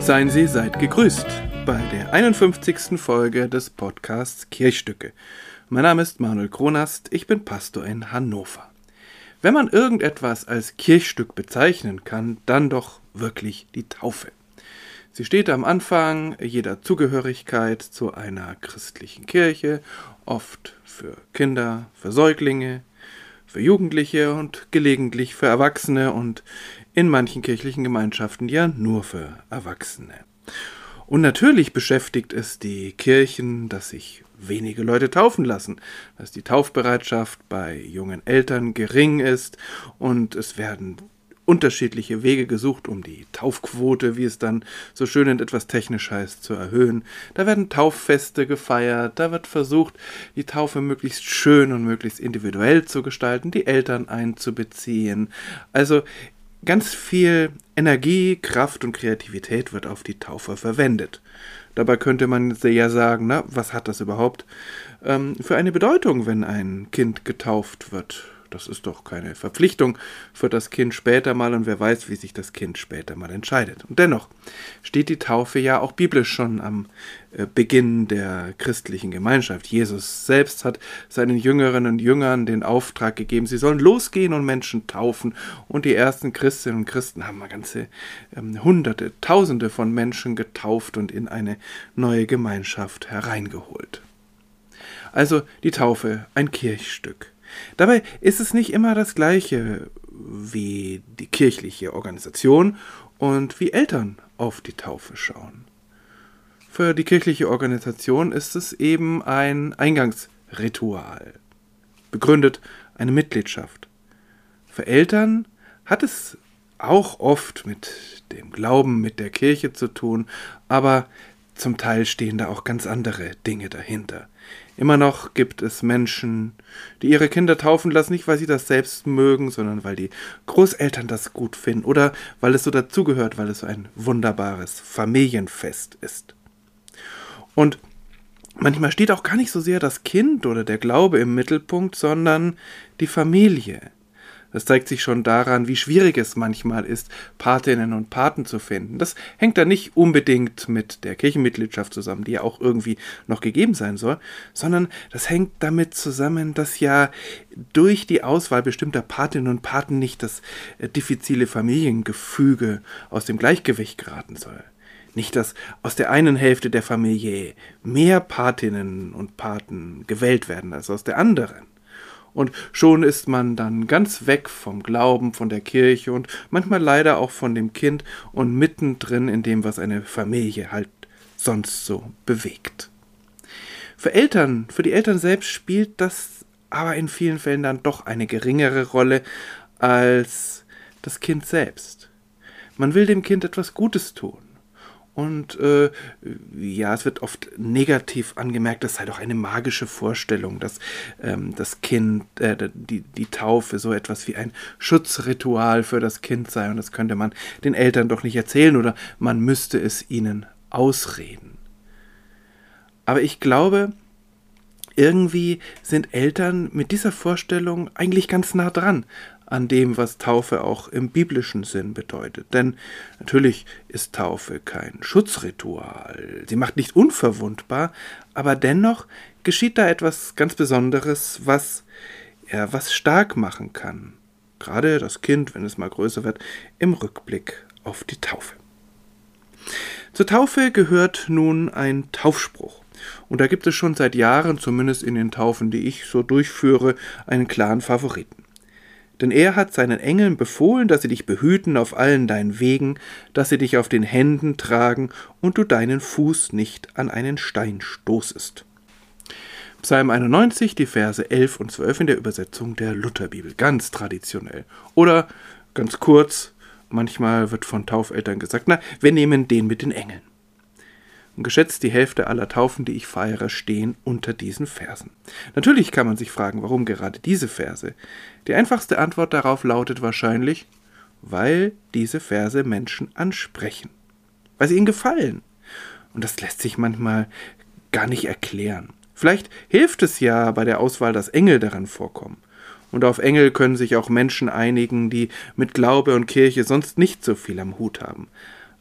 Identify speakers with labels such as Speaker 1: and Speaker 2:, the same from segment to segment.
Speaker 1: Seien Sie seid gegrüßt bei der 51. Folge des Podcasts Kirchstücke. Mein Name ist Manuel Kronast, ich bin Pastor in Hannover. Wenn man irgendetwas als Kirchstück bezeichnen kann, dann doch wirklich die Taufe. Sie steht am Anfang jeder Zugehörigkeit zu einer christlichen Kirche, oft für Kinder, für Säuglinge, für Jugendliche und gelegentlich für Erwachsene und in manchen kirchlichen Gemeinschaften ja nur für Erwachsene. Und natürlich beschäftigt es die Kirchen, dass sich wenige Leute taufen lassen, dass die Taufbereitschaft bei jungen Eltern gering ist und es werden unterschiedliche Wege gesucht, um die Taufquote, wie es dann so schön und etwas technisch heißt, zu erhöhen. Da werden Tauffeste gefeiert, da wird versucht, die Taufe möglichst schön und möglichst individuell zu gestalten, die Eltern einzubeziehen. Also ganz viel Energie, Kraft und Kreativität wird auf die Taufe verwendet. Dabei könnte man ja sagen, na, was hat das überhaupt ähm, für eine Bedeutung, wenn ein Kind getauft wird? Das ist doch keine Verpflichtung für das Kind später mal und wer weiß, wie sich das Kind später mal entscheidet. Und dennoch steht die Taufe ja auch biblisch schon am äh, Beginn der christlichen Gemeinschaft. Jesus selbst hat seinen Jüngerinnen und Jüngern den Auftrag gegeben, sie sollen losgehen und Menschen taufen. Und die ersten Christinnen und Christen haben ganze ähm, Hunderte, Tausende von Menschen getauft und in eine neue Gemeinschaft hereingeholt. Also die Taufe, ein Kirchstück. Dabei ist es nicht immer das gleiche wie die kirchliche Organisation und wie Eltern auf die Taufe schauen. Für die kirchliche Organisation ist es eben ein Eingangsritual, begründet eine Mitgliedschaft. Für Eltern hat es auch oft mit dem Glauben, mit der Kirche zu tun, aber zum Teil stehen da auch ganz andere Dinge dahinter. Immer noch gibt es Menschen, die ihre Kinder taufen lassen, nicht weil sie das selbst mögen, sondern weil die Großeltern das gut finden oder weil es so dazugehört, weil es so ein wunderbares Familienfest ist. Und manchmal steht auch gar nicht so sehr das Kind oder der Glaube im Mittelpunkt, sondern die Familie. Das zeigt sich schon daran, wie schwierig es manchmal ist, Patinnen und Paten zu finden. Das hängt da nicht unbedingt mit der Kirchenmitgliedschaft zusammen, die ja auch irgendwie noch gegeben sein soll, sondern das hängt damit zusammen, dass ja durch die Auswahl bestimmter Patinnen und Paten nicht das äh, diffizile Familiengefüge aus dem Gleichgewicht geraten soll. Nicht, dass aus der einen Hälfte der Familie mehr Patinnen und Paten gewählt werden als aus der anderen. Und schon ist man dann ganz weg vom Glauben, von der Kirche und manchmal leider auch von dem Kind und mittendrin in dem, was eine Familie halt sonst so bewegt. Für Eltern, für die Eltern selbst spielt das aber in vielen Fällen dann doch eine geringere Rolle als das Kind selbst. Man will dem Kind etwas Gutes tun. Und äh, ja, es wird oft negativ angemerkt, das sei doch eine magische Vorstellung, dass ähm, das Kind, äh, die, die Taufe so etwas wie ein Schutzritual für das Kind sei und das könnte man den Eltern doch nicht erzählen oder man müsste es ihnen ausreden. Aber ich glaube, irgendwie sind Eltern mit dieser Vorstellung eigentlich ganz nah dran an dem, was Taufe auch im biblischen Sinn bedeutet. Denn natürlich ist Taufe kein Schutzritual, sie macht nicht unverwundbar, aber dennoch geschieht da etwas ganz Besonderes, was ja, was stark machen kann. Gerade das Kind, wenn es mal größer wird, im Rückblick auf die Taufe. Zur Taufe gehört nun ein Taufspruch. Und da gibt es schon seit Jahren, zumindest in den Taufen, die ich so durchführe, einen klaren Favoriten. Denn er hat seinen Engeln befohlen, dass sie dich behüten auf allen deinen Wegen, dass sie dich auf den Händen tragen und du deinen Fuß nicht an einen Stein stoßest. Psalm 91, die Verse 11 und 12 in der Übersetzung der Lutherbibel, ganz traditionell. Oder ganz kurz, manchmal wird von Taufeltern gesagt, na, wir nehmen den mit den Engeln und geschätzt die Hälfte aller Taufen, die ich feiere, stehen unter diesen Versen. Natürlich kann man sich fragen, warum gerade diese Verse. Die einfachste Antwort darauf lautet wahrscheinlich, weil diese Verse Menschen ansprechen, weil sie ihnen gefallen. Und das lässt sich manchmal gar nicht erklären. Vielleicht hilft es ja bei der Auswahl, dass Engel daran vorkommen. Und auf Engel können sich auch Menschen einigen, die mit Glaube und Kirche sonst nicht so viel am Hut haben.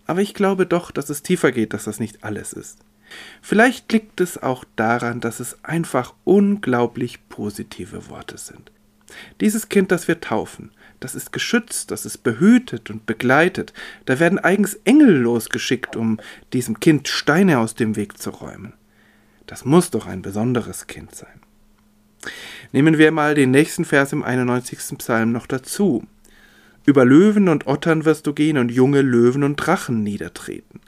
Speaker 1: Aber ich glaube doch, dass es tiefer geht, dass das nicht alles ist. Vielleicht liegt es auch daran, dass es einfach unglaublich positive Worte sind. Dieses Kind, das wir taufen, das ist geschützt, das ist behütet und begleitet. Da werden eigens Engel losgeschickt, um diesem Kind Steine aus dem Weg zu räumen. Das muss doch ein besonderes Kind sein. Nehmen wir mal den nächsten Vers im 91. Psalm noch dazu. Über Löwen und Ottern wirst du gehen und junge Löwen und Drachen niedertreten.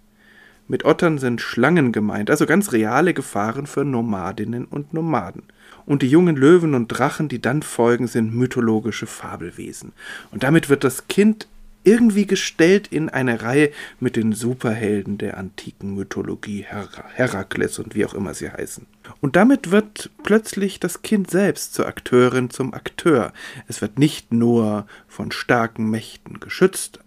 Speaker 1: Mit Ottern sind Schlangen gemeint, also ganz reale Gefahren für Nomadinnen und Nomaden. Und die jungen Löwen und Drachen, die dann folgen, sind mythologische Fabelwesen. Und damit wird das Kind irgendwie gestellt in eine Reihe mit den Superhelden der antiken Mythologie, Her Herakles und wie auch immer sie heißen. Und damit wird plötzlich das Kind selbst zur Akteurin, zum Akteur. Es wird nicht nur von starken Mächten geschützt,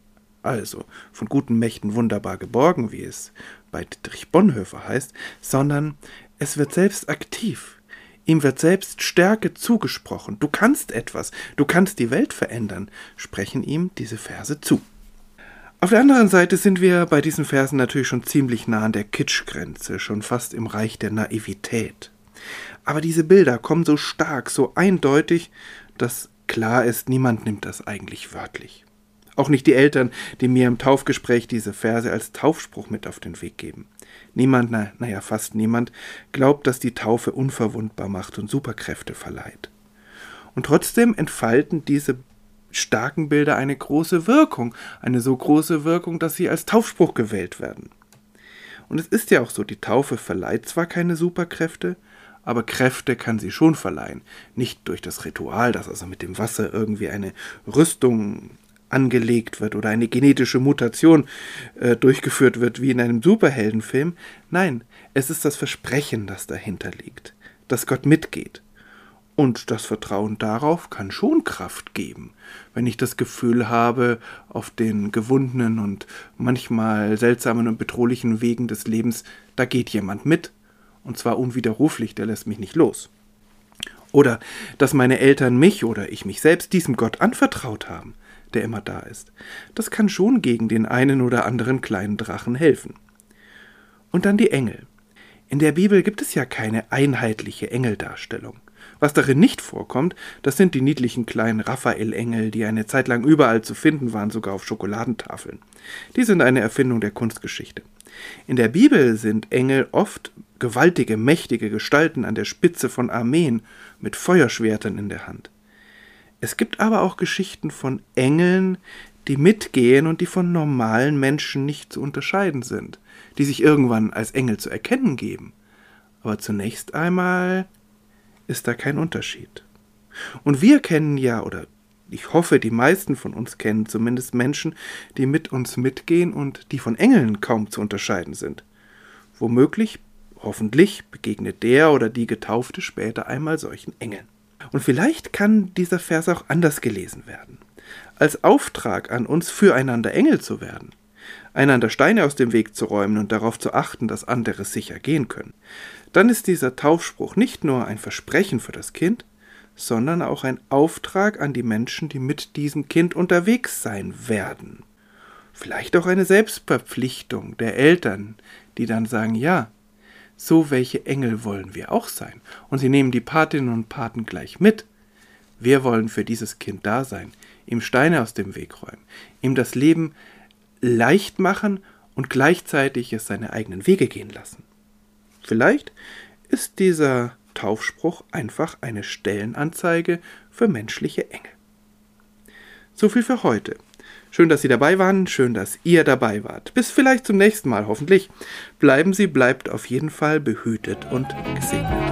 Speaker 1: also von guten Mächten wunderbar geborgen, wie es bei Dietrich Bonhoeffer heißt, sondern es wird selbst aktiv. Ihm wird selbst Stärke zugesprochen. Du kannst etwas, du kannst die Welt verändern, sprechen ihm diese Verse zu. Auf der anderen Seite sind wir bei diesen Versen natürlich schon ziemlich nah an der Kitschgrenze, schon fast im Reich der Naivität. Aber diese Bilder kommen so stark, so eindeutig, dass klar ist, niemand nimmt das eigentlich wörtlich. Auch nicht die Eltern, die mir im Taufgespräch diese Verse als Taufspruch mit auf den Weg geben. Niemand, na, naja, fast niemand, glaubt, dass die Taufe unverwundbar macht und Superkräfte verleiht. Und trotzdem entfalten diese starken Bilder eine große Wirkung, eine so große Wirkung, dass sie als Taufspruch gewählt werden. Und es ist ja auch so, die Taufe verleiht zwar keine Superkräfte, aber Kräfte kann sie schon verleihen. Nicht durch das Ritual, dass also mit dem Wasser irgendwie eine Rüstung angelegt wird oder eine genetische Mutation äh, durchgeführt wird wie in einem Superheldenfilm. Nein, es ist das Versprechen, das dahinter liegt, dass Gott mitgeht. Und das Vertrauen darauf kann schon Kraft geben, wenn ich das Gefühl habe, auf den gewundenen und manchmal seltsamen und bedrohlichen Wegen des Lebens, da geht jemand mit, und zwar unwiderruflich, der lässt mich nicht los. Oder dass meine Eltern mich oder ich mich selbst diesem Gott anvertraut haben, der immer da ist. Das kann schon gegen den einen oder anderen kleinen Drachen helfen. Und dann die Engel. In der Bibel gibt es ja keine einheitliche Engeldarstellung. Was darin nicht vorkommt, das sind die niedlichen kleinen Raphael-Engel, die eine Zeit lang überall zu finden waren, sogar auf Schokoladentafeln. Die sind eine Erfindung der Kunstgeschichte. In der Bibel sind Engel oft gewaltige, mächtige Gestalten an der Spitze von Armeen mit Feuerschwertern in der Hand. Es gibt aber auch Geschichten von Engeln, die mitgehen und die von normalen Menschen nicht zu unterscheiden sind, die sich irgendwann als Engel zu erkennen geben. Aber zunächst einmal ist da kein Unterschied. Und wir kennen ja, oder ich hoffe, die meisten von uns kennen zumindest Menschen, die mit uns mitgehen und die von Engeln kaum zu unterscheiden sind. Womöglich, hoffentlich, begegnet der oder die Getaufte später einmal solchen Engeln. Und vielleicht kann dieser Vers auch anders gelesen werden. Als Auftrag an uns, füreinander Engel zu werden. Einander Steine aus dem Weg zu räumen und darauf zu achten, dass andere sicher gehen können. Dann ist dieser Taufspruch nicht nur ein Versprechen für das Kind, sondern auch ein Auftrag an die Menschen, die mit diesem Kind unterwegs sein werden. Vielleicht auch eine Selbstverpflichtung der Eltern, die dann sagen, ja, so welche Engel wollen wir auch sein. Und sie nehmen die Patinnen und Paten gleich mit. Wir wollen für dieses Kind da sein, ihm Steine aus dem Weg räumen, ihm das Leben leicht machen und gleichzeitig es seine eigenen Wege gehen lassen. Vielleicht ist dieser Taufspruch einfach eine Stellenanzeige für menschliche Engel. So viel für heute. Schön, dass Sie dabei waren, schön, dass ihr dabei wart. Bis vielleicht zum nächsten Mal, hoffentlich. Bleiben Sie, bleibt auf jeden Fall behütet und gesegnet.